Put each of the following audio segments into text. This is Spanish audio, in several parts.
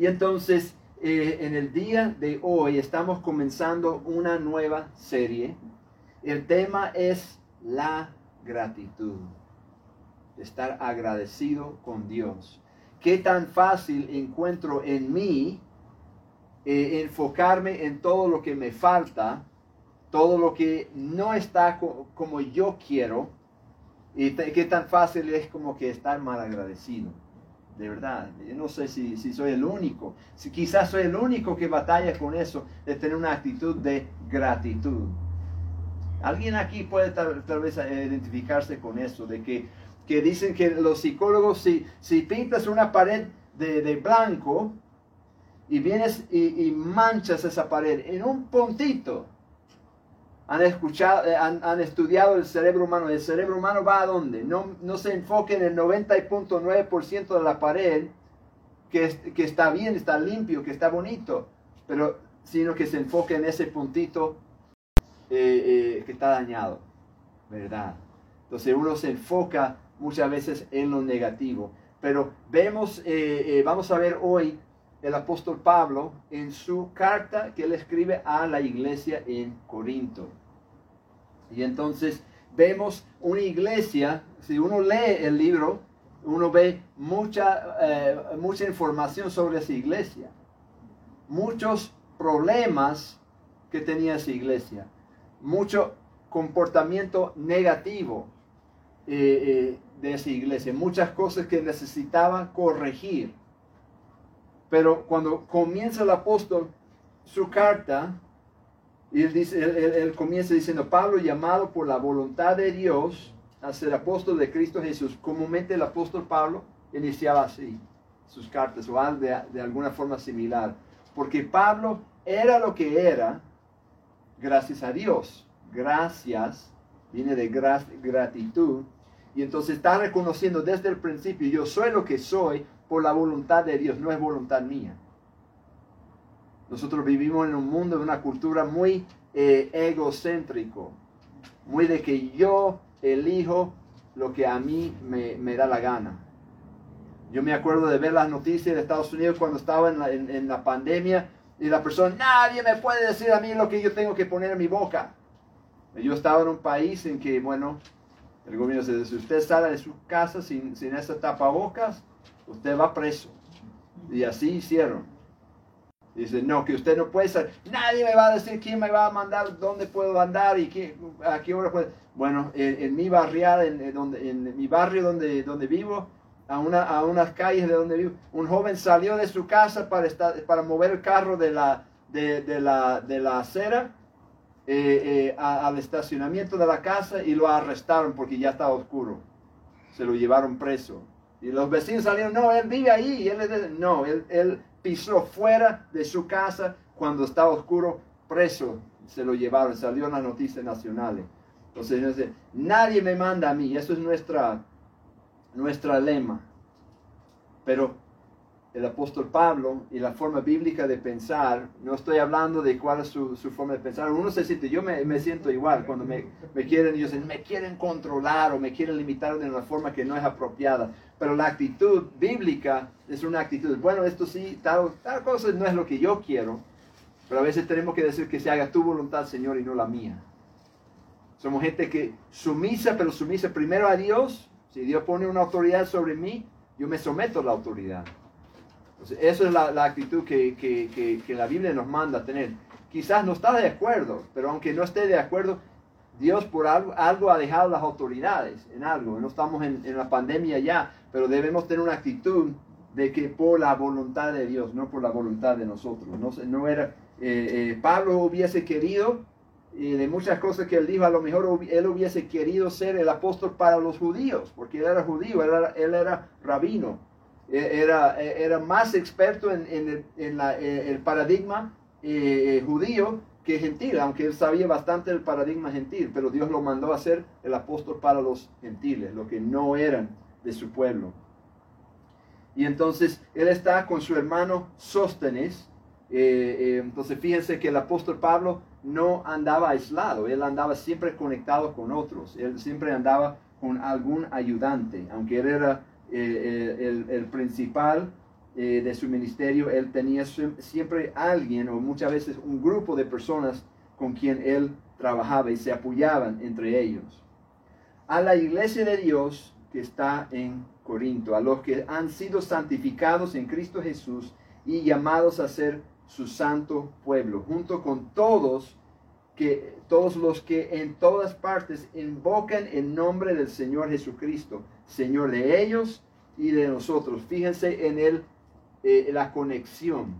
Y entonces, eh, en el día de hoy estamos comenzando una nueva serie. El tema es la gratitud. Estar agradecido con Dios. ¿Qué tan fácil encuentro en mí eh, enfocarme en todo lo que me falta, todo lo que no está como yo quiero? ¿Y qué tan fácil es como que estar mal agradecido? De verdad. No sé si, soy el único. Si quizás soy el único que batalla con eso, de tener una actitud de gratitud. Alguien aquí puede tal, vez identificarse con eso, de que, que, dicen que los psicólogos, si, si pintas una pared de, blanco y vienes y, y manchas esa pared en un puntito, han, escuchado, eh, han, estudiado el cerebro humano. ¿El cerebro humano va a dónde? No, no se enfoque en el 90.9% de la pared que, que, está bien, está limpio, que está bonito, pero sino que se enfoque en ese puntito eh, eh, que está dañado, ¿verdad? Entonces uno se enfoca muchas veces en lo negativo. Pero vemos, vamos a ver hoy el apóstol Pablo en su carta que él escribe a la iglesia en Corinto. Y entonces vemos una iglesia, si uno lee el libro, uno ve mucha, eh, mucha información sobre esa iglesia, muchos problemas que tenía esa iglesia, mucho comportamiento negativo eh, eh, de esa iglesia, muchas cosas que necesitaba corregir. Pero cuando comienza el apóstol su carta, y él, dice, él, comienza diciendo, Pablo llamado por la voluntad de Dios a ser apóstol de Cristo Jesús. Comúnmente el apóstol Pablo iniciaba así sus cartas o de, de alguna forma similar. Porque Pablo era lo que era gracias a Dios. Gracias viene de gratitud. Y entonces está reconociendo desde el principio, yo soy lo que soy por la voluntad de Dios, no es voluntad mía. Nosotros vivimos en un mundo, en una cultura muy eh, egocéntrico, muy de que yo elijo lo que a mí me, da la gana. Yo me acuerdo de ver las noticias de Estados Unidos cuando estaba en la, pandemia y la persona, nadie me puede decir a mí lo que yo tengo que poner en mi boca. Yo estaba en un país en que, bueno, el gobierno dice, si usted sale de su casa sin, sin esa tapabocas, usted va preso. Y así hicieron. Dice, no, que usted no puede ser, nadie me va a decir quién me va a mandar, dónde puedo andar y qué, a qué hora puedo. Bueno, en, mi barriada, en, donde, en mi barrio donde, donde vivo, a, una, a unas calles de donde vivo, un joven salió de su casa para, estar, para mover el carro de la, de, de la, de la acera eh, eh, al estacionamiento de la casa y lo arrestaron porque ya estaba oscuro. Se lo llevaron preso. Y los vecinos salieron, no, él vive ahí. Y él, no, él, él pisó fuera de su casa cuando estaba oscuro, preso. Se lo llevaron, salió en las noticias nacionales. Entonces, nadie me manda a mí. Eso es nuestra, nuestra lema. Pero el apóstol Pablo y la forma bíblica de pensar, no estoy hablando de cuál es su, forma de pensar. Uno se siente, yo me, siento igual cuando me, me quieren, ellos me quieren controlar o me quieren limitar de una forma que no es apropiada. Pero la actitud bíblica es una actitud, bueno, esto sí, tal, tal cosa no es lo que yo quiero, pero a veces tenemos que decir que se haga tu voluntad, Señor, y no la mía. Somos gente que sumisa, pero sumisa primero a Dios. Si Dios pone una autoridad sobre mí, yo me someto a la autoridad. Entonces, eso es la, actitud que, que, que, la Biblia nos manda tener. Quizás no está de acuerdo, pero aunque no esté de acuerdo, Dios por algo, ha dejado las autoridades en algo. No estamos en, la pandemia ya, pero debemos tener una actitud de que por la voluntad de Dios, no por la voluntad de nosotros. No, no era, eh, eh, Pablo hubiese querido, y de muchas cosas que él dijo, a lo mejor él hubiese querido ser el apóstol para los judíos, porque él era judío, él era, rabino, era, e, era más experto en, en, el, en la, e, el, paradigma eh, judío que gentil, aunque él sabía bastante del paradigma gentil, pero Dios lo mandó a ser el apóstol para los gentiles, los que no eran de su pueblo. Y entonces él está con su hermano Sóstenes. Eh, eh, entonces fíjense que el apóstol Pablo no andaba aislado, él andaba siempre conectado con otros, él siempre andaba con algún ayudante, aunque él era eh, el, principal eh, de su ministerio, él tenía siempre alguien o muchas veces un grupo de personas con quien él trabajaba y se apoyaban entre ellos. A la iglesia de Dios que está en Corinto, a los que han sido santificados en Cristo Jesús y llamados a ser su santo pueblo, junto con todos que todos los que en todas partes invocan el nombre del Señor Jesucristo, Señor de ellos y de nosotros. Fíjense en el, eh, la conexión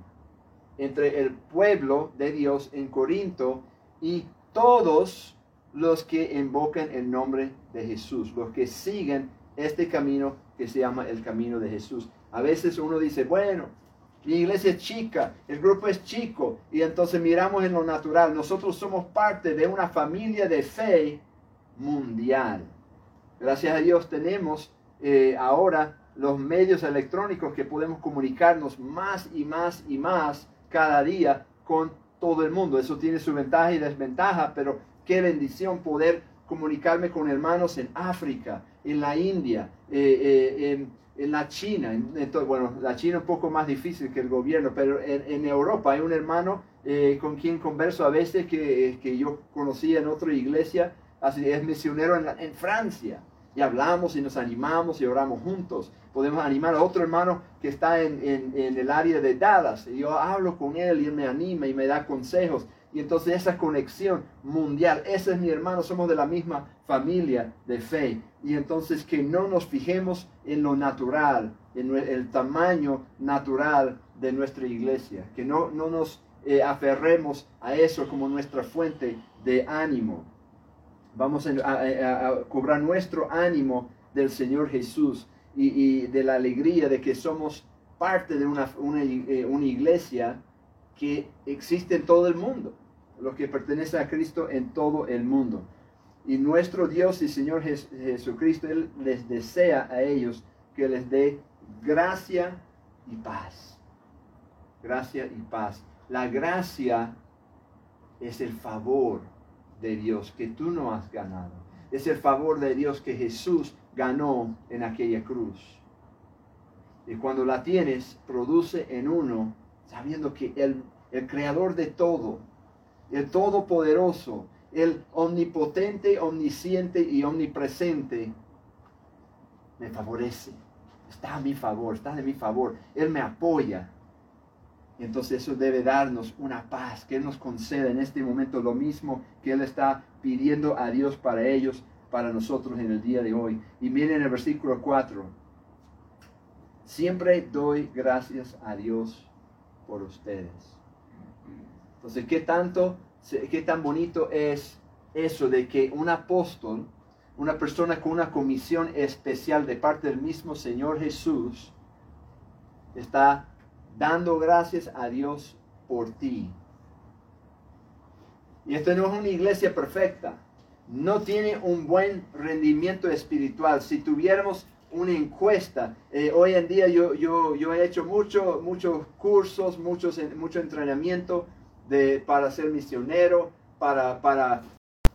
entre el pueblo de Dios en Corinto y todos los que invocan el nombre de Jesús, los que siguen este camino que se llama el camino de Jesús. A veces uno dice, bueno, la iglesia es chica, el grupo es chico, y entonces miramos en lo natural. Nosotros somos parte de una familia de fe mundial. Gracias a Dios tenemos eh, ahora los medios electrónicos que podemos comunicarnos más y más y más cada día con todo el mundo. Eso tiene su ventaja y desventaja, pero qué bendición poder comunicarme con hermanos en África, en la India, eh, eh, en la China, bueno, la China es un poco más difícil que el gobierno, pero en, Europa hay un hermano con quien converso a veces que, que, yo conocí en otra iglesia, así es misionero en, en, Francia, y hablamos y nos animamos y oramos juntos. Podemos animar a otro hermano que está en, en el área de Dallas, y yo hablo con él y él me anima y me da consejos. Y entonces esa conexión mundial, ese es mi hermano, somos de la misma familia de fe. Y entonces que no nos fijemos en lo natural, en el tamaño natural de nuestra iglesia, que no, no nos eh, aferremos a eso como nuestra fuente de ánimo. Vamos a, cobrar nuestro ánimo del Señor Jesús y, de la alegría de que somos parte de una, una, eh, una iglesia que existe en todo el mundo los que pertenecen a Cristo en todo el mundo. Y nuestro Dios y Señor Jesucristo, Él les desea a ellos que les dé gracia y paz. Gracia y paz. La gracia es el favor de Dios que tú no has ganado. Es el favor de Dios que Jesús ganó en aquella cruz. Y cuando la tienes, produce en uno, sabiendo que el, el creador de todo, el Todopoderoso, el Omnipotente, Omnisciente y Omnipresente, me favorece. Está a mi favor, está de mi favor. Él me apoya. Y entonces eso debe darnos una paz, que Él nos conceda en este momento lo mismo que Él está pidiendo a Dios para ellos, para nosotros en el día de hoy. Y miren el versículo 4. Siempre doy gracias a Dios por ustedes entonces, ¿qué tanto, qué tan bonito es eso de que un apóstol, una persona con una comisión especial de parte del mismo Señor Jesús, está dando gracias a Dios por ti? Y esto no es una iglesia perfecta. No tiene un buen rendimiento espiritual. Si tuviéramos una encuesta. Eh, hoy en día yo, yo, yo he hecho mucho, muchos cursos, muchos, mucho entrenamiento para ser misionero, para, para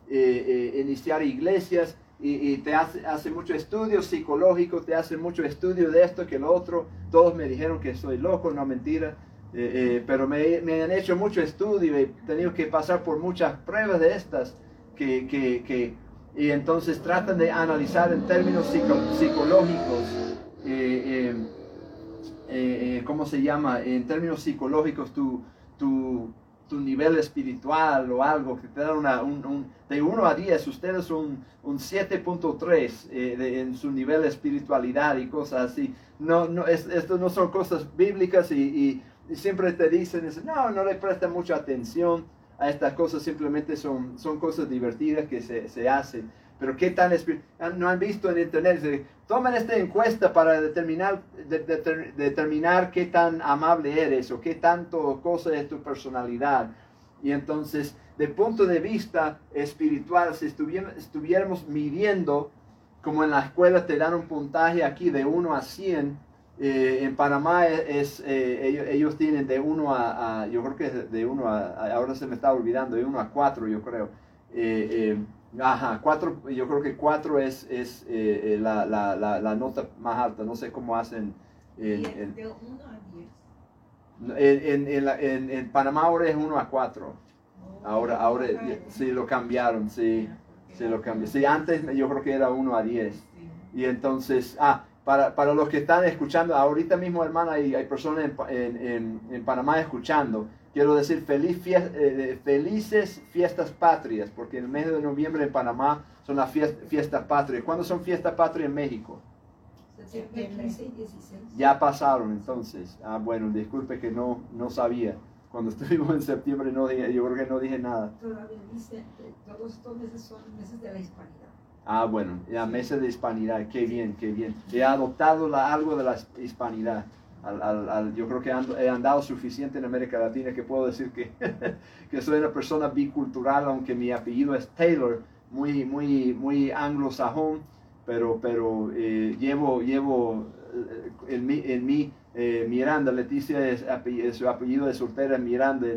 eh, eh, iniciar iglesias y, te hace, hace mucho estudio psicológico, te hace mucho estudio de esto que lo otro. Todos me dijeron que soy loco, no mentira. Eh, pero me, me, han hecho mucho estudio y he tenido que pasar por muchas pruebas de estas que, que, que y entonces tratan de analizar en términos psicológicos, ¿cómo se llama? En términos psicológicos, tu, tu, tu nivel espiritual o algo, que te da una, un, de 1 a 10, ustedes un, un 7.3 eh, en su nivel de espiritualidad y cosas así. No, no, es, esto no son cosas bíblicas y, y, siempre te dicen, no, no le prestan mucha atención a estas cosas, simplemente son, son cosas divertidas que se, se hacen. Pero qué tan no han visto en internet, toman esta encuesta para determinar, determinar qué tan amable eres o qué tanto cosa es tu personalidad. Y entonces, de punto de vista espiritual, si estuviéramos midiendo, como en la escuela te dan un puntaje aquí de 1 a 100, eh, en Panamá es, eh, ellos, tienen de 1 a, yo creo que de 1 a, ahora se me está olvidando, de 1 a 4 yo creo. Eh, Ajá, cuatro, yo creo que cuatro es, es eh, eh, la, la, la, nota más alta, no sé cómo hacen. de 1 a En, en, en, en Panamá ahora es 1 a 4. Ahora, ahora sí lo cambiaron, sí, sí lo cambiaron. Sí, antes yo creo que era 1 a 10. Y entonces, ah, para, para, los que están escuchando, ahorita mismo, hermana, hay, hay personas en, en, Panamá escuchando. Quiero decir feliz eh, felices fiestas patrias, porque en el mes de noviembre en Panamá son las fiestas patrias. ¿Cuándo son fiestas patrias en México? Ya pasaron entonces. Ah, bueno, disculpe que no, no sabía. Cuando estuvimos en septiembre no dije, yo creo que no dije nada. Todavía dice, todos estos meses son meses de la hispanidad. Ah, bueno, ya meses de hispanidad, qué bien, qué bien. He adoptado la, algo de la hispanidad. Al, al, yo creo que he andado suficiente en América Latina que puedo decir que, que soy una persona bicultural, aunque mi apellido es Taylor, muy, muy, muy anglosajón pero, pero eh, llevo, llevo eh, en mí, en mí eh, Miranda, Leticia es, su apellido de soltera Miranda,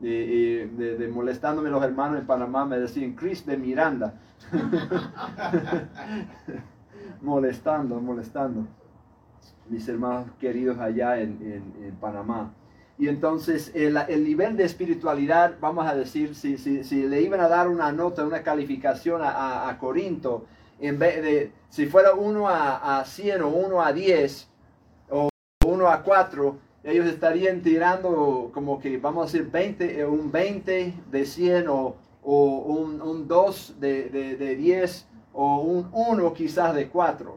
de, de, molestándome los hermanos en Panamá me decían Chris de Miranda. molestando, molestando. Mis hermanos queridos allá en, en, Panamá. Y entonces el, el, nivel de espiritualidad, vamos a decir, si, si, si, le iban a dar una nota, una calificación a, a, Corinto, en vez de, si fuera 1 a, a 100 o 1 a 10 o 1 a 4, ellos estarían tirando como que vamos a decir 20, eh, un 20 de 100 o, o un, un, 2 de, de, de, 10 o un 1 quizás de 4.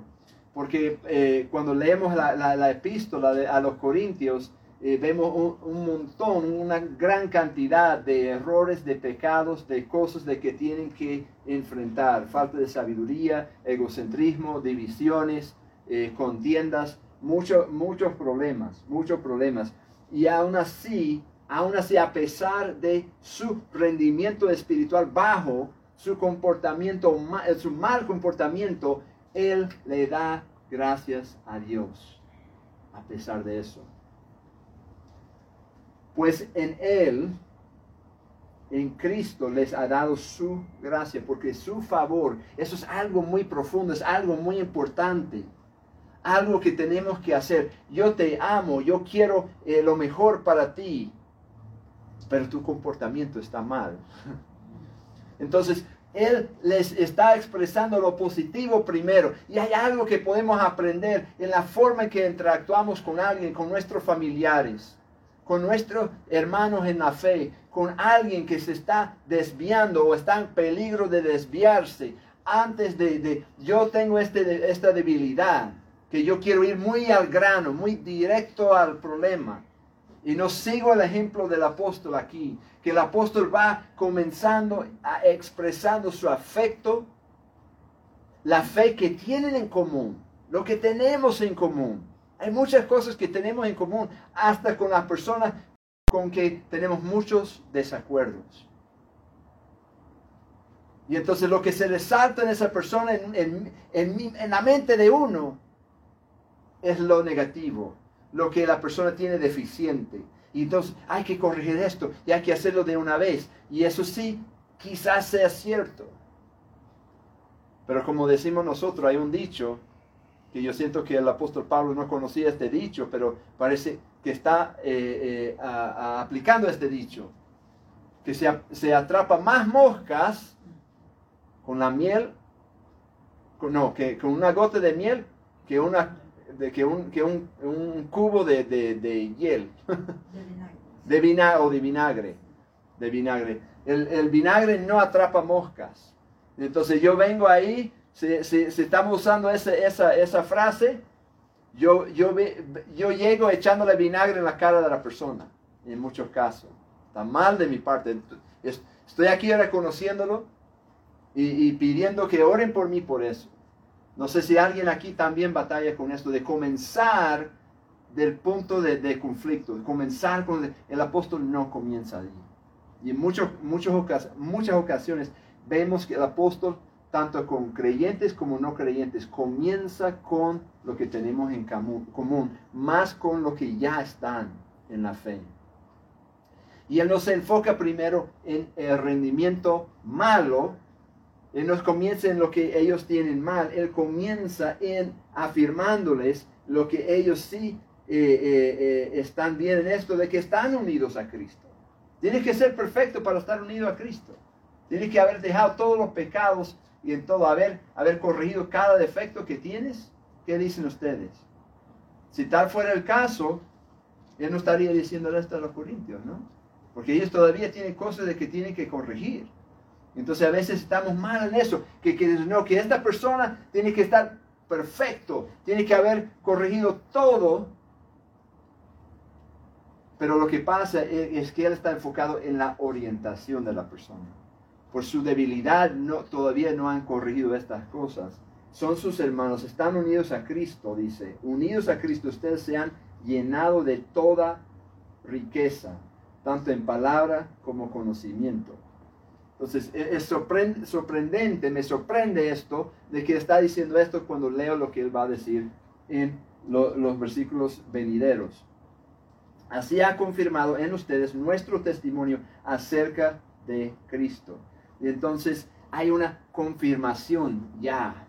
Porque eh, cuando leemos la, la, la epístola a los Corintios, eh, vemos un, montón, una gran cantidad de errores, de pecados, de cosas de que tienen que enfrentar. Falta de sabiduría, egocentrismo, divisiones, eh, contiendas, muchos muchos problemas, muchos problemas. Y aún así, aún así, a pesar de su rendimiento espiritual bajo, su comportamiento, su mal comportamiento, Él le da gracias a Dios. A pesar de eso pues en Él, en Cristo, les ha dado su gracia, porque su favor, eso es algo muy profundo, es algo muy importante, algo que tenemos que hacer. Yo te amo, yo quiero eh, lo mejor para ti, pero tu comportamiento está mal. Entonces, él les está expresando lo positivo primero. Y hay algo que podemos aprender en la forma en que interactuamos con alguien, con nuestros familiares con nuestros hermanos en la fe, con alguien que se está desviando o está en peligro de desviarse, antes de, yo tengo este, esta debilidad, que yo quiero ir muy al grano, muy directo al problema. Y no sigo el ejemplo del apóstol aquí, que el apóstol va comenzando a expresando su afecto, la fe que tienen en común, lo que tenemos en común hay muchas cosas que tenemos en común, hasta con las personas con que tenemos muchos desacuerdos. Y entonces lo que se resalta en esa persona, en, la mente de uno, es lo negativo, lo que la persona tiene deficiente. Y entonces hay que corregir esto y hay que hacerlo de una vez. Y eso sí, quizás sea cierto. Pero como decimos nosotros, hay un dicho que yo siento que el apóstol Pablo no conocía este dicho, pero parece que está eh, eh, aplicando este dicho, que se, atrapa más moscas con la miel, no, que con una gota de miel que, una, de, que, un, que un, cubo de, hiel, de vinagre o de vinagre, de vinagre. El, el vinagre no atrapa moscas. Entonces yo vengo ahí si, estamos usando esa, esa, frase, yo, yo, yo llego echándole vinagre en la cara de la persona, en muchos casos. Está mal de mi parte. Estoy aquí reconociéndolo y, pidiendo que oren por mí por eso. No sé si alguien aquí también batalla con esto, de comenzar del punto de, conflicto, de comenzar con el, apóstol no comienza ahí. Y en muchos, muchas ocasiones vemos que el apóstol tanto con creyentes como no creyentes, comienza con lo que tenemos en común, más con lo que ya están en la fe. Y Él nos enfoca primero en el rendimiento malo, Él nos comienza en lo que ellos tienen mal, Él comienza en afirmándoles lo que ellos sí eh, eh, eh, están bien en esto de que están unidos a Cristo. Tienes que ser perfecto para estar unido a Cristo. Tienes que haber dejado todos los pecados y en todo haber, haber corregido cada defecto que tienes. ¿Qué dicen ustedes? Si tal fuera el caso, él no estaría diciendo esto a los corintios, ¿no? Porque ellos todavía tienen cosas de que tienen que corregir. Entonces a veces estamos mal en eso, que, que, no, que esta persona tiene que estar perfecto, tiene que haber corregido todo. Pero lo que pasa es, que él está enfocado en la orientación de la persona. Por su debilidad no, todavía no han corregido estas cosas. Son sus hermanos, están unidos a Cristo, dice. Unidos a Cristo, ustedes se han llenado de toda riqueza, tanto en palabra como conocimiento. Entonces, e, es sorprendente, me sorprende esto, de que está diciendo esto cuando leo lo que él va a decir en los versículos venideros. Así ha confirmado en ustedes nuestro testimonio acerca de Cristo. Y entonces hay una confirmación ya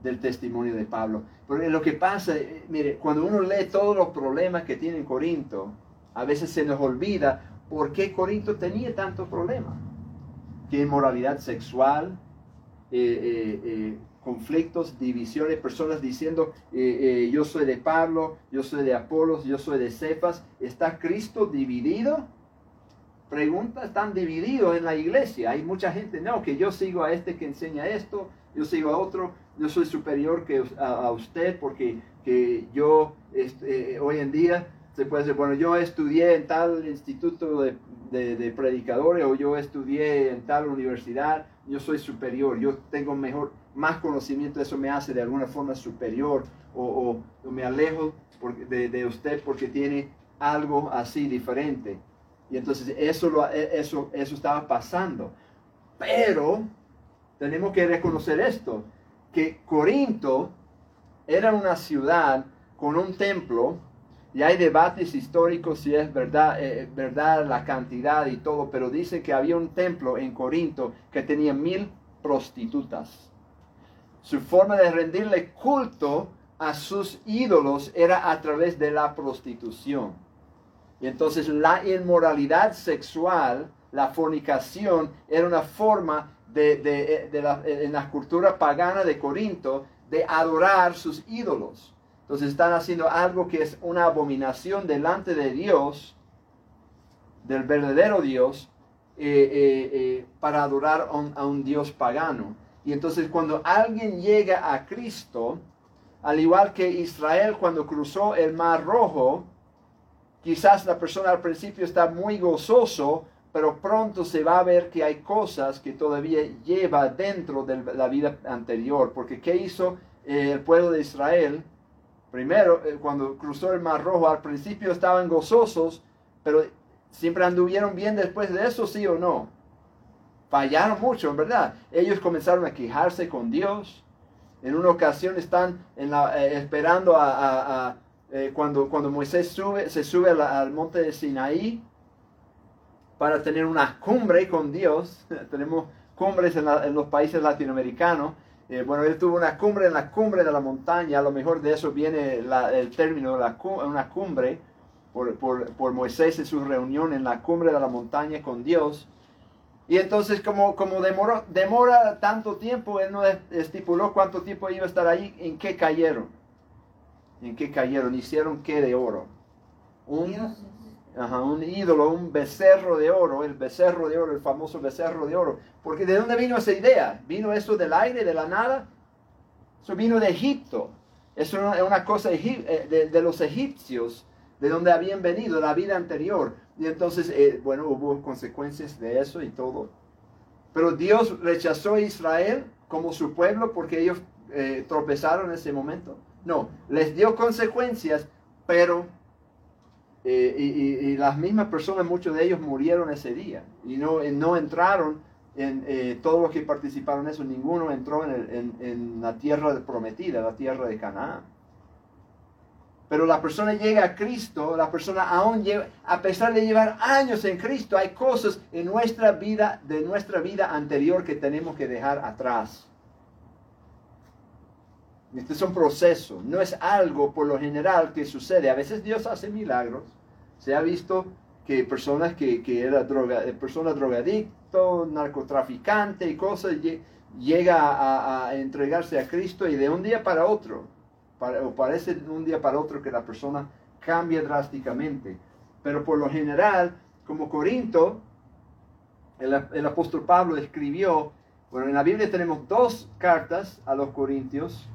del testimonio de Pablo. Porque lo que pasa, eh, mire, cuando uno lee todos los problemas que tiene Corinto, a veces se nos olvida por qué Corinto tenía tantos problemas. Que inmoralidad sexual, eh, eh, eh, conflictos, divisiones, personas diciendo yo soy de Pablo, yo soy de Apolos, yo soy de Cefas. ¿Está Cristo dividido? Pregunta, ¿están divididos en la iglesia? Hay mucha gente, no, que yo sigo a este que enseña esto, yo sigo a otro, yo soy superior que a, usted porque que yo este, hoy en día se puede decir, bueno, yo estudié en tal instituto de, de, predicadores o yo estudié en tal universidad, yo soy superior, yo tengo mejor, más conocimiento, eso me hace de alguna forma superior o, me alejo de, de, usted porque tiene algo así diferente. Y entonces eso, lo, e, eso, eso estaba pasando. Pero tenemos que reconocer esto, que Corinto era una ciudad con un templo y hay debates históricos si es verdad, eh, verdad la cantidad y todo, pero dice que había un templo en Corinto que tenía mil prostitutas. Su forma de rendirle culto a sus ídolos era a través de la prostitución. Y entonces la inmoralidad sexual, la fornicación, era una forma de, de, de la, en la cultura pagana de Corinto de adorar sus ídolos. Entonces están haciendo algo que es una abominación delante de Dios, del verdadero Dios, eh, eh, eh, para adorar a un, Dios pagano. Y entonces cuando alguien llega a Cristo, al igual que Israel cuando cruzó el Mar Rojo, quizás la persona al principio está muy gozoso, pero pronto se va a ver que hay cosas que todavía lleva dentro de la vida anterior. Porque ¿qué hizo el pueblo de Israel? Primero, eh, cuando cruzó el Mar Rojo, al principio estaban gozosos, pero siempre anduvieron bien después de eso, sí o no. Fallaron mucho, en verdad. Ellos comenzaron a quejarse con Dios. En una ocasión están eh, esperando a, eh, cuando, cuando Moisés sube, se sube al, monte de Sinaí para tener una cumbre con Dios. Tenemos cumbres en los países latinoamericanos eh, bueno, él tuvo una cumbre en la cumbre de la montaña, a lo mejor de eso viene el término la, una cumbre, por, por, Moisés en su reunión en la cumbre de la montaña con Dios. Y entonces como, como demoró, demora tanto tiempo, él no estipuló cuánto tiempo iba a estar ahí, en qué cayeron. ¿En qué cayeron? ¿Hicieron qué de oro? Un, un ídolo, un becerro de oro, el becerro de oro, el famoso becerro de oro. Porque ¿de dónde vino esa idea? ¿Vino eso del aire, de la nada? Eso vino de Egipto. Es una, una cosa eh, de, los egipcios, de donde habían venido, la vida anterior. Y entonces, eh, bueno, hubo consecuencias de eso y todo. Pero Dios rechazó a Israel como su pueblo porque ellos eh, tropezaron en ese momento. No, les dio consecuencias, pero eh, y, las mismas personas, muchos de ellos murieron ese día y no, no entraron en eh, todos los que participaron en eso, ninguno entró en, en, la tierra prometida, la tierra de Canaán. Pero la persona llega a Cristo, la persona aún lleva, a pesar de llevar años en Cristo, hay cosas en nuestra vida, de nuestra vida anterior que tenemos que dejar atrás. Este es un proceso, no es algo por lo general que sucede. A veces Dios hace milagros. Se ha visto que personas que, que droga, eh, persona drogadicto, narcotraficante y cosas, llega a, entregarse a Cristo y de un día para otro, o parece de un día para otro que la persona cambia drásticamente. Pero por lo general, como Corinto, el, el apóstol Pablo escribió, bueno, en la Biblia tenemos dos cartas a los Corintios,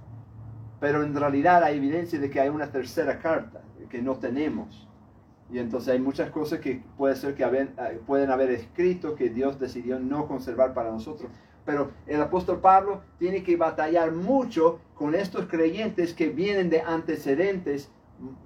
pero en realidad hay evidencia de que hay una tercera carta que no tenemos. Y entonces hay muchas cosas que puede ser que eh, pueden haber escrito que Dios decidió no conservar para nosotros. Pero el apóstol Pablo tiene que batallar mucho con estos creyentes que vienen de antecedentes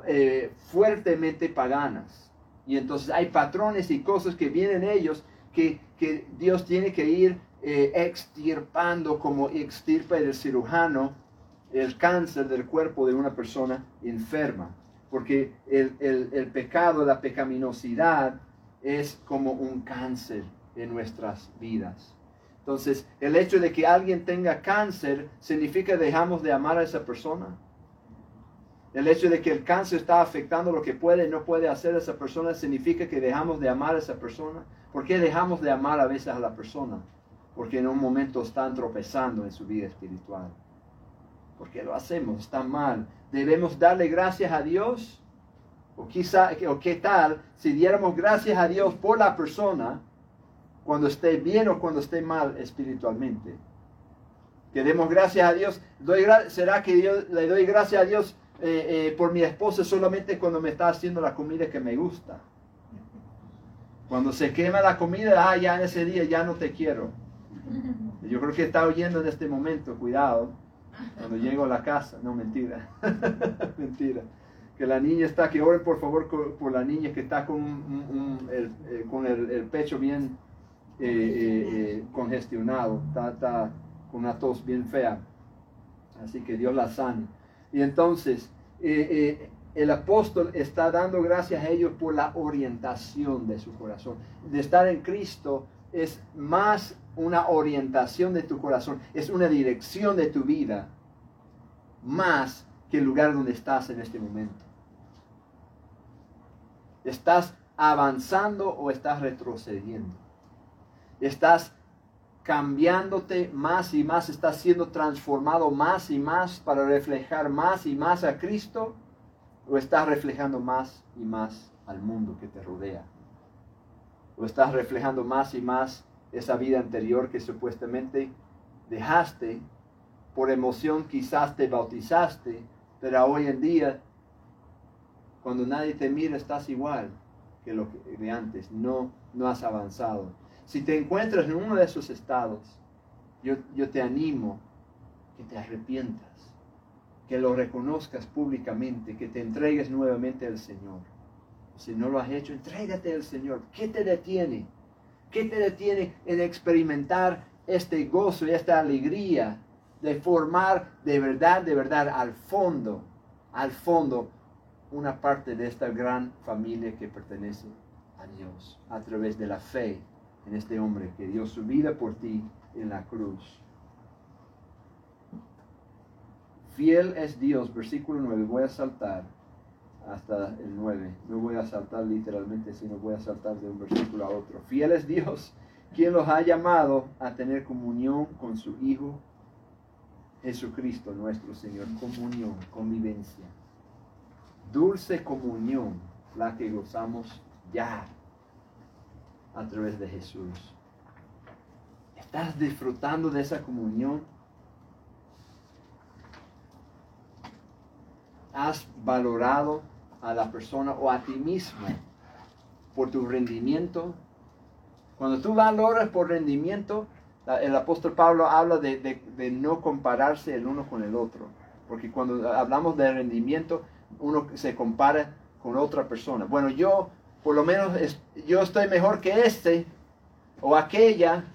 eh, fuertemente paganas. Y entonces hay patrones y cosas que vienen ellos que, que Dios tiene que ir eh, extirpando como extirpa el cirujano el cáncer del cuerpo de una persona enferma porque el, pecado, la pecaminosidad es como un cáncer en nuestras vidas. Entonces, el hecho de que alguien tenga cáncer significa que dejamos de amar a esa persona. El hecho de que el cáncer está afectando lo que puede y no puede hacer esa persona significa que dejamos de amar a esa persona. ¿Por qué dejamos de amar a veces a la persona? Porque en un momento están tropezando en su vida espiritual. Porque lo hacemos, está mal debemos darle gracias a Dios. O quizá, o qué tal si diéramos gracias a Dios por la persona cuando esté bien o cuando esté mal espiritualmente. Que demos gracias a Dios. Doy, ¿Será que le doy gracias a Dios eh, eh, por mi esposa solamente cuando me está haciendo la comida que me gusta? Cuando se quema la comida, ah, ya en ese día ya no te quiero. Yo creo que está oyendo en este momento, cuidado. Cuando llego a la casa, no, mentira, mentira. Que la niña está, que oren por favor por la niña que está con, el, eh, con el, pecho bien eh, eh, congestionado, está, con una tos bien fea. Así que Dios la sane. Y entonces, el apóstol está dando gracias a ellos por la orientación de su corazón. De estar en Cristo es más una orientación de tu corazón, es una dirección de tu vida, más que el lugar donde estás en este momento. ¿Estás avanzando o estás retrocediendo? ¿Estás cambiándote más y más? ¿Estás siendo transformado más y más para reflejar más y más a Cristo? ¿O estás reflejando más y más al mundo que te rodea? ¿O estás reflejando más y más esa vida anterior que supuestamente dejaste, por emoción quizás te bautizaste, pero hoy en día, cuando nadie te mira, estás igual que lo de antes, no, no has avanzado. Si te encuentras en uno de esos estados, yo, yo te animo que te arrepientas, que lo reconozcas públicamente, que te entregues nuevamente al Señor. Si no lo has hecho, entrégate al Señor. ¿Qué te detiene? ¿Qué te detiene en experimentar este gozo y esta alegría de formar de verdad, de verdad, al fondo, al fondo, una parte de esta gran familia que pertenece a Dios a través de la fe en este hombre que dio su vida por ti en la cruz? Fiel es Dios, versículo 9, voy a saltar hasta el 9. No voy a saltar literalmente, sino voy a saltar de un versículo a otro. Fiel es Dios, quien los ha llamado a tener comunión con su Hijo Jesucristo nuestro Señor. Comunión, convivencia. Dulce comunión, la que gozamos ya a través de Jesús. ¿Estás disfrutando de esa comunión? ¿Has valorado a la persona o a ti mismo por tu rendimiento. Cuando tú valoras por rendimiento, el apóstol Pablo habla de, no compararse el uno con el otro. Porque cuando hablamos de rendimiento, uno se compara con otra persona. Bueno, yo, por lo menos, yo estoy mejor que este o aquella.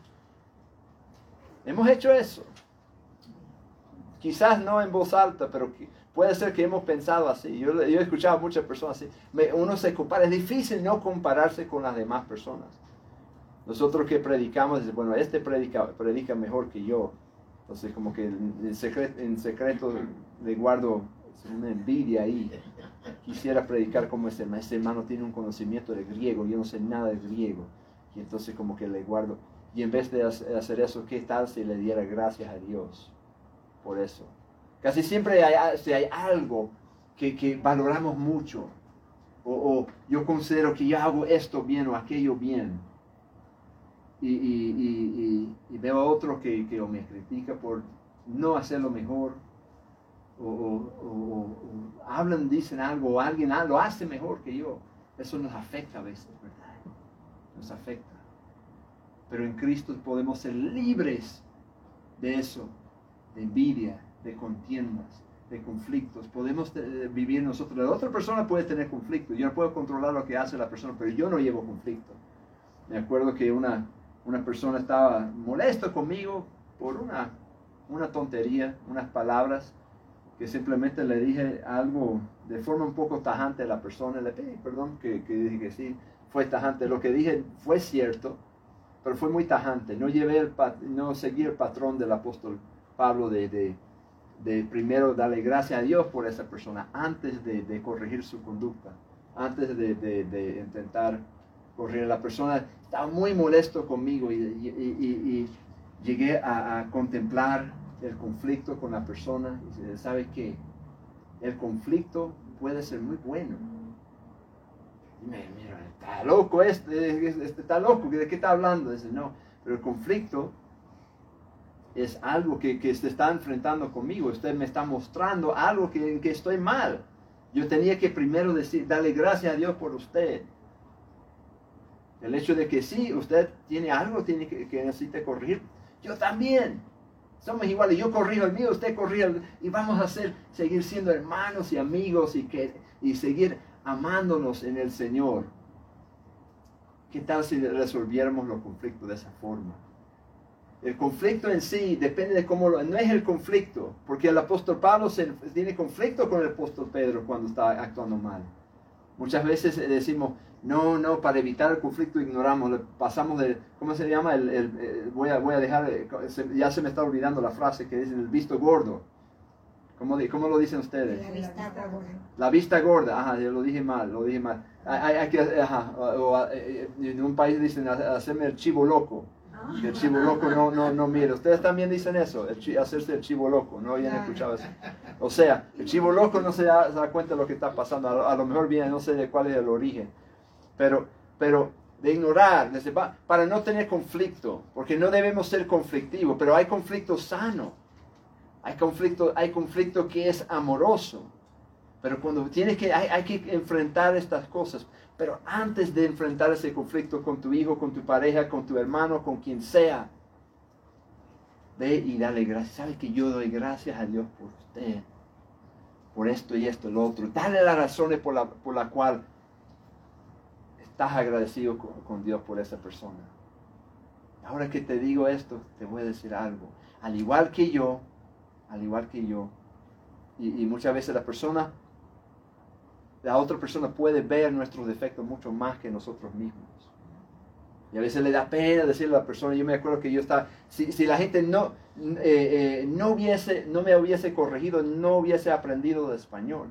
Hemos hecho eso. Quizás no en voz alta, pero Puede ser que hemos pensado así. Yo, he escuchado a muchas personas así. uno se compara. Es difícil no compararse con las demás personas. Nosotros que predicamos, bueno, este predica, predica mejor que yo. Entonces como que en secreto, en secreto le guardo una envidia ahí. Quisiera predicar como ese, ese hermano tiene un conocimiento de griego, yo no sé nada de griego. Y entonces como que le guardo. Y en vez de hacer eso, ¿qué tal si le diera gracias a Dios por eso? Casi siempre hay, hay algo que, que valoramos mucho, o, o, yo considero que yo hago esto bien o aquello bien, y, y, y, y veo a otro que, que me critica por no hacerlo mejor, o, o, hablan, dicen algo, o alguien lo hace mejor que yo, eso nos afecta a veces, ¿verdad? Nos afecta. Pero en Cristo podemos ser libres de eso, de envidia, de contiendas, de conflictos. Podemos eh, vivir nosotros. La otra persona puede tener conflicto. Yo no puedo controlar lo que hace la persona, pero yo no llevo conflicto. Me acuerdo que una, una persona estaba molesta conmigo por una, una tontería, unas palabras que simplemente le dije algo de forma un poco tajante a la persona. Le pedí perdón que, que dije que sí, fue tajante. Lo que dije fue cierto pero fue muy tajante. No, llevé el, no seguí el patrón del apóstol Pablo de, de, primero darle gracias a Dios por esa persona antes de, corregir su conducta, antes de, intentar corregir. La persona estaba muy molesto conmigo y, y, llegué a, contemplar el conflicto con la persona y sabe que el conflicto puede ser muy bueno mira, está loco este, este, está loco, ¿de qué está hablando? Dice, no, pero el conflicto es algo que, que se está enfrentando conmigo, usted me está mostrando algo que, que estoy mal. Yo tenía que primero decir, darle gracias a Dios por usted. El hecho de que sí, usted tiene algo tiene que, que necesita corregir. Yo también. Somos iguales. Yo corrijo el mío, usted corrige el Y vamos a hacer, seguir siendo hermanos y amigos y, que, y seguir amándonos en el Señor. ¿Qué tal si resolviéramos los conflictos de esa forma? El conflicto en sí depende de cómo lo... No es el conflicto, porque el apóstol Pablo se, tiene conflicto con el apóstol Pedro cuando está actuando mal. Muchas veces decimos, no, no, para evitar el conflicto ignoramos, pasamos de, ¿cómo se llama? El, voy, a, voy a dejar, ya se me está olvidando la frase que dice el visto gordo. ¿Cómo, ¿Cómo, lo dicen ustedes? La vista gorda. La vista gorda, ajá, yo lo dije mal, lo dije mal. Hay, que, ajá, o, eh, en un país dicen hacerme el chivo loco. Ah. El chivo loco no, no, no mire. Ustedes también dicen eso, el hacerse el chivo loco, no habían escuchado eso. O sea, el chivo loco no se da, cuenta de lo que está pasando, a, lo mejor viene, no sé de cuál es el origen. Pero, pero de ignorar, para no tener conflicto, porque no debemos ser conflictivos, pero hay conflicto sano. Hay conflicto, hay conflicto que es amoroso. Pero cuando tienes que, hay, hay, que enfrentar estas cosas. Pero antes de enfrentar ese conflicto con tu hijo, con tu pareja, con tu hermano, con quien sea, ve y dale gracias. Sabe que yo doy gracias a Dios por usted, por esto y esto y lo otro. Dale las razones por la, por la cual estás agradecido con, con Dios por esa persona. Ahora que te digo esto, te voy a decir algo. Al igual que yo, al igual que yo. Y, muchas veces la persona, la otra persona puede ver nuestros defectos mucho más que nosotros mismos. Y a veces le da pena decirle a la persona, yo me acuerdo que yo estaba, si, si la gente no, eh, eh, no, hubiese, no me hubiese corregido, no hubiese aprendido de español.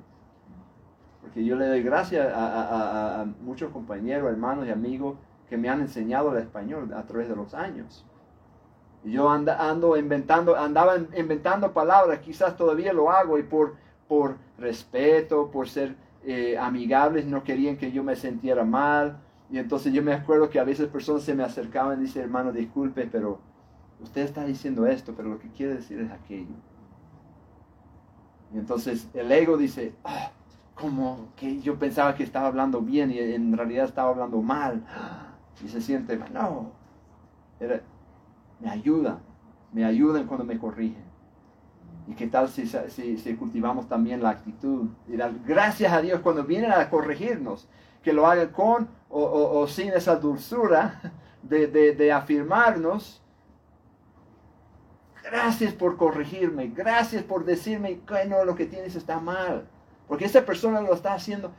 Porque yo le doy gracias a, a muchos compañeros, hermanos y amigos que me han enseñado el español a través de los años. Yo ando inventando, andaba inventando palabras, quizás todavía lo hago y por, por respeto, por ser eh, amigables, no querían que yo me sintiera mal. Y entonces yo me acuerdo que a veces personas se me acercaban y dicen, hermano, disculpe, pero usted está diciendo esto, pero lo que quiere decir es aquello. Y entonces el ego dice, ah, como que yo pensaba que estaba hablando bien y en realidad estaba hablando mal. Y se siente, no, era, me ayudan, me ayudan cuando me corrigen. ¿Y qué tal si, si, cultivamos también la actitud? Gracias a Dios cuando vienen a corregirnos, que lo hagan con o, sin esa dulzura de, de, afirmarnos. Gracias por corregirme, gracias por decirme que no, lo que tienes está mal. Porque esa persona lo está haciendo,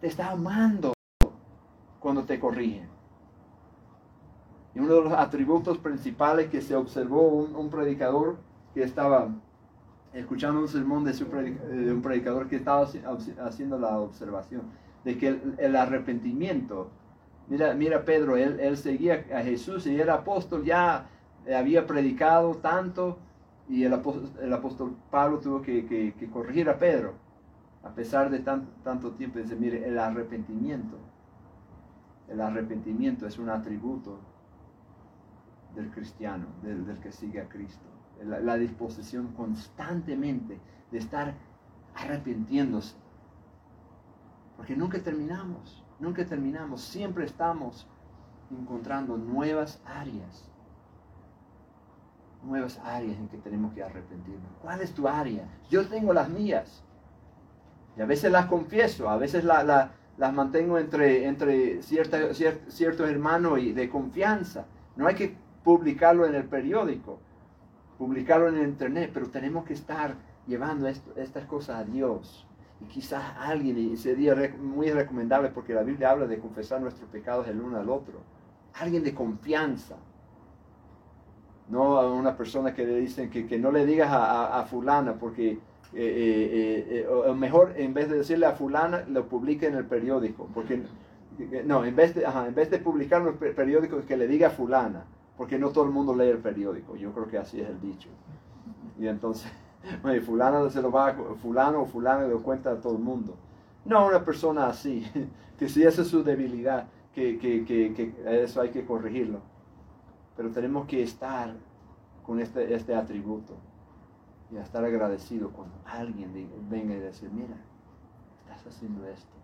te está amando cuando te corrigen. Y uno de los atributos principales que se observó un, un predicador que estaba escuchando un sermón de, su de un predicador que estaba haciendo la observación de que el, el arrepentimiento, mira, mira Pedro, él, seguía a Jesús y era apóstol, ya había predicado tanto y el apóstol, el apóstol Pablo tuvo que, que, corregir a Pedro, a pesar de tan, tanto tiempo. Dice, mire, el arrepentimiento, el arrepentimiento es un atributo del cristiano, del que sigue a Cristo la, disposición constantemente de estar arrepintiéndose. Porque nunca terminamos, nunca terminamos, siempre estamos encontrando nuevas áreas, nuevas áreas en que tenemos que arrepentirnos. ¿Cuál es tu área? Yo tengo las mías. Y a veces las confieso, a veces las mantengo entre, entre cierta, ciertos hermanos y de confianza. No hay que publicarlo en el periódico publicarlo en el internet, pero tenemos que estar llevando estas cosas a Dios. Y quizás alguien, y sería muy recomendable porque la Biblia habla de confesar nuestros pecados el uno al otro. Alguien de confianza. No a una persona que le dicen que, no le digas a, fulana porque eh, eh, eh, o mejor en vez de decirle a fulana lo publique en el periódico. Porque, no, en vez de, en vez de publicarlo en el periódico que le diga a fulana porque no todo el mundo lee el periódico. Yo creo que así es el dicho. Y entonces, fulano se lo va, fulano o fulano le cuenta a todo el mundo. No una persona así, que si esa es su debilidad, que, que, que, eso hay que corregirlo. Pero tenemos que estar con este, este atributo y estar agradecido cuando alguien venga y decir, mira, estás haciendo esto,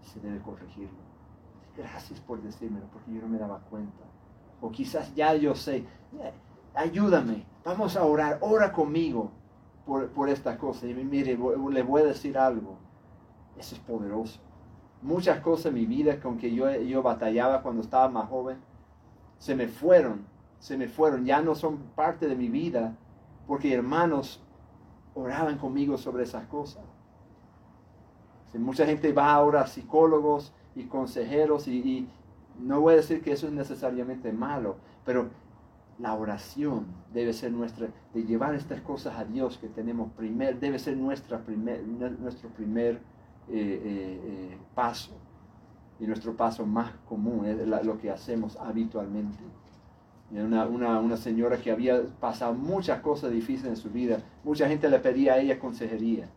se debe corregirlo. Gracias por decírmelo, porque yo no me daba cuenta o quizás ya yo sé, ayúdame, vamos a orar, ora conmigo por, por esta cosa. Y mire, le voy a decir algo, eso es poderoso. Muchas cosas en mi vida con que yo, yo batallaba cuando estaba más joven, se me fueron, se me fueron, ya no son parte de mi vida, porque hermanos oraban conmigo sobre esas cosas. mucha gente va ahora a psicólogos y consejeros y, no voy a decir que eso es necesariamente malo, pero la oración debe ser nuestra, de llevar estas cosas a Dios que tenemos primer, debe ser nuestra primer, nuestro primer eh, eh, eh, paso y nuestro paso más común, es lo que hacemos habitualmente. Una, una, una, señora que había pasado muchas cosas difíciles en su vida, mucha gente le pedía a ella consejería.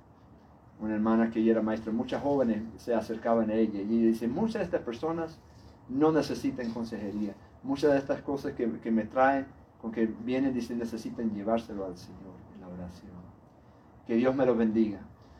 Una hermana que ella era maestra, muchas jóvenes se acercaban a ella y dice, muchas de estas personas no necesitan consejería. Muchas de estas cosas que, me traen, con que vienen, dicen, necesitan llevárselo al Señor en la oración. Que Dios me lo bendiga.